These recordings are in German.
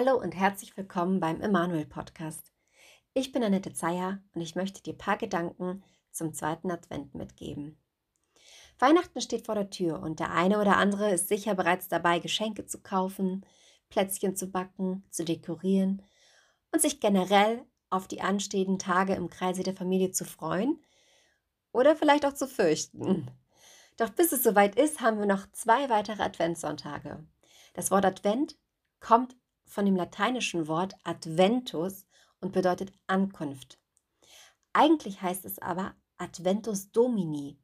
Hallo und herzlich willkommen beim Emanuel Podcast. Ich bin Annette Zeyer und ich möchte dir ein paar Gedanken zum zweiten Advent mitgeben. Weihnachten steht vor der Tür und der eine oder andere ist sicher bereits dabei, Geschenke zu kaufen, Plätzchen zu backen, zu dekorieren und sich generell auf die anstehenden Tage im Kreise der Familie zu freuen oder vielleicht auch zu fürchten. Doch bis es soweit ist, haben wir noch zwei weitere Adventssonntage. Das Wort Advent kommt von dem lateinischen Wort Adventus und bedeutet Ankunft. Eigentlich heißt es aber Adventus Domini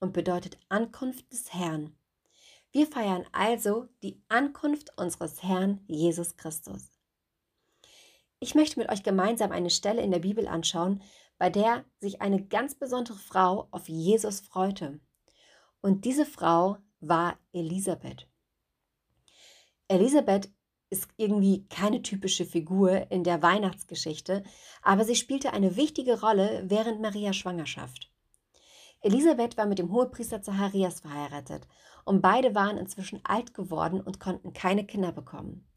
und bedeutet Ankunft des Herrn. Wir feiern also die Ankunft unseres Herrn Jesus Christus. Ich möchte mit euch gemeinsam eine Stelle in der Bibel anschauen, bei der sich eine ganz besondere Frau auf Jesus freute. Und diese Frau war Elisabeth. Elisabeth ist irgendwie keine typische Figur in der Weihnachtsgeschichte, aber sie spielte eine wichtige Rolle während Marias Schwangerschaft. Elisabeth war mit dem Hohepriester Zacharias verheiratet und beide waren inzwischen alt geworden und konnten keine Kinder bekommen.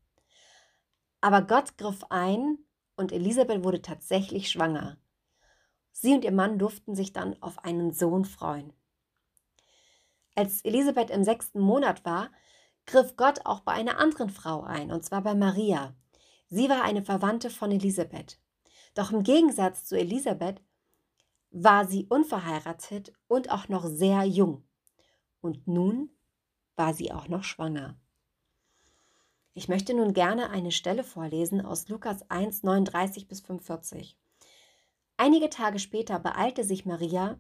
Aber Gott griff ein und Elisabeth wurde tatsächlich schwanger. Sie und ihr Mann durften sich dann auf einen Sohn freuen. Als Elisabeth im sechsten Monat war, griff Gott auch bei einer anderen Frau ein, und zwar bei Maria. Sie war eine Verwandte von Elisabeth. Doch im Gegensatz zu Elisabeth war sie unverheiratet und auch noch sehr jung. Und nun war sie auch noch schwanger. Ich möchte nun gerne eine Stelle vorlesen aus Lukas 1, 39 bis 45. Einige Tage später beeilte sich Maria,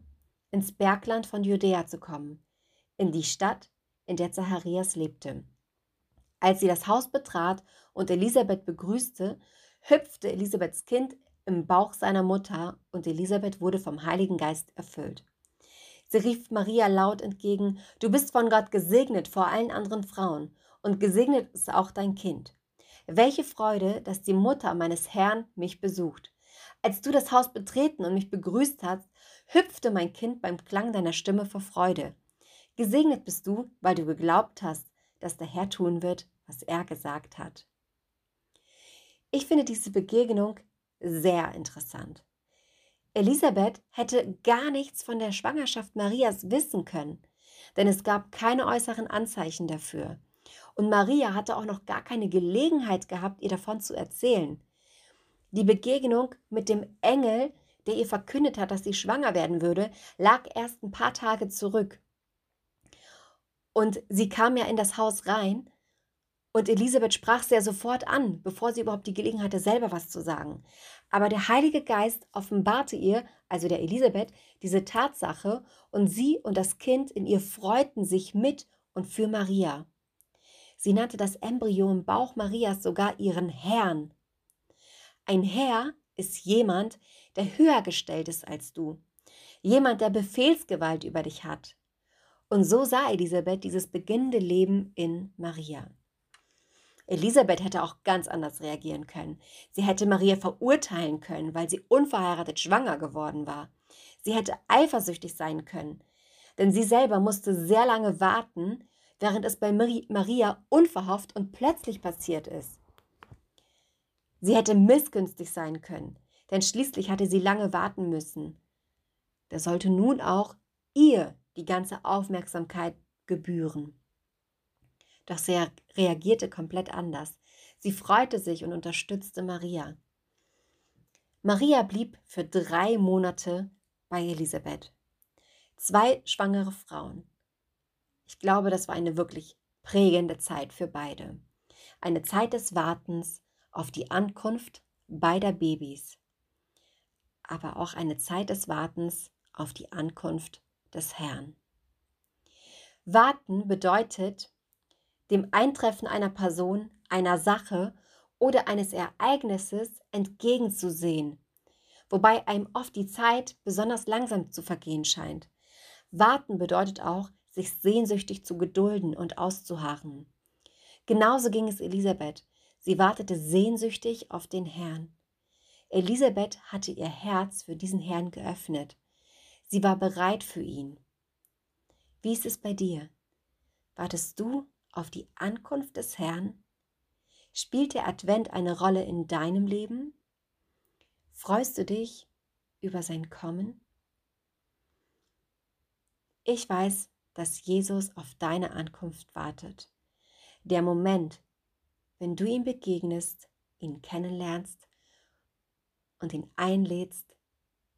ins Bergland von Judäa zu kommen, in die Stadt, in der Zacharias lebte. Als sie das Haus betrat und Elisabeth begrüßte, hüpfte Elisabeths Kind im Bauch seiner Mutter und Elisabeth wurde vom Heiligen Geist erfüllt. Sie rief Maria laut entgegen, Du bist von Gott gesegnet vor allen anderen Frauen, und gesegnet ist auch dein Kind. Welche Freude, dass die Mutter meines Herrn mich besucht. Als du das Haus betreten und mich begrüßt hast, hüpfte mein Kind beim Klang deiner Stimme vor Freude. Gesegnet bist du, weil du geglaubt hast, dass der Herr tun wird, was er gesagt hat. Ich finde diese Begegnung sehr interessant. Elisabeth hätte gar nichts von der Schwangerschaft Marias wissen können, denn es gab keine äußeren Anzeichen dafür. Und Maria hatte auch noch gar keine Gelegenheit gehabt, ihr davon zu erzählen. Die Begegnung mit dem Engel, der ihr verkündet hat, dass sie schwanger werden würde, lag erst ein paar Tage zurück. Und sie kam ja in das Haus rein und Elisabeth sprach sie ja sofort an, bevor sie überhaupt die Gelegenheit hatte, selber was zu sagen. Aber der Heilige Geist offenbarte ihr, also der Elisabeth, diese Tatsache und sie und das Kind in ihr freuten sich mit und für Maria. Sie nannte das Embryo im Bauch Marias sogar ihren Herrn. Ein Herr ist jemand, der höher gestellt ist als du. Jemand, der Befehlsgewalt über dich hat. Und so sah Elisabeth dieses beginnende Leben in Maria. Elisabeth hätte auch ganz anders reagieren können. Sie hätte Maria verurteilen können, weil sie unverheiratet schwanger geworden war. Sie hätte eifersüchtig sein können, denn sie selber musste sehr lange warten, während es bei Maria unverhofft und plötzlich passiert ist. Sie hätte missgünstig sein können, denn schließlich hatte sie lange warten müssen. Da sollte nun auch ihr die ganze Aufmerksamkeit gebühren. Doch sie reagierte komplett anders. Sie freute sich und unterstützte Maria. Maria blieb für drei Monate bei Elisabeth. Zwei schwangere Frauen. Ich glaube, das war eine wirklich prägende Zeit für beide. Eine Zeit des Wartens auf die Ankunft beider Babys, aber auch eine Zeit des Wartens auf die Ankunft des Herrn. Warten bedeutet, dem Eintreffen einer Person, einer Sache oder eines Ereignisses entgegenzusehen, wobei einem oft die Zeit besonders langsam zu vergehen scheint. Warten bedeutet auch, sich sehnsüchtig zu gedulden und auszuharren. Genauso ging es Elisabeth. Sie wartete sehnsüchtig auf den Herrn. Elisabeth hatte ihr Herz für diesen Herrn geöffnet. Sie war bereit für ihn. Wie ist es bei dir? Wartest du auf die Ankunft des Herrn? Spielt der Advent eine Rolle in deinem Leben? Freust du dich über sein Kommen? Ich weiß, dass Jesus auf deine Ankunft wartet. Der Moment, wenn du ihm begegnest, ihn kennenlernst und ihn einlädst,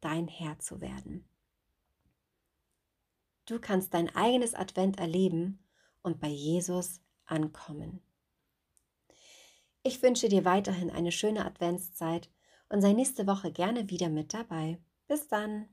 dein Herr zu werden. Du kannst dein eigenes Advent erleben und bei Jesus ankommen. Ich wünsche dir weiterhin eine schöne Adventszeit und sei nächste Woche gerne wieder mit dabei. Bis dann!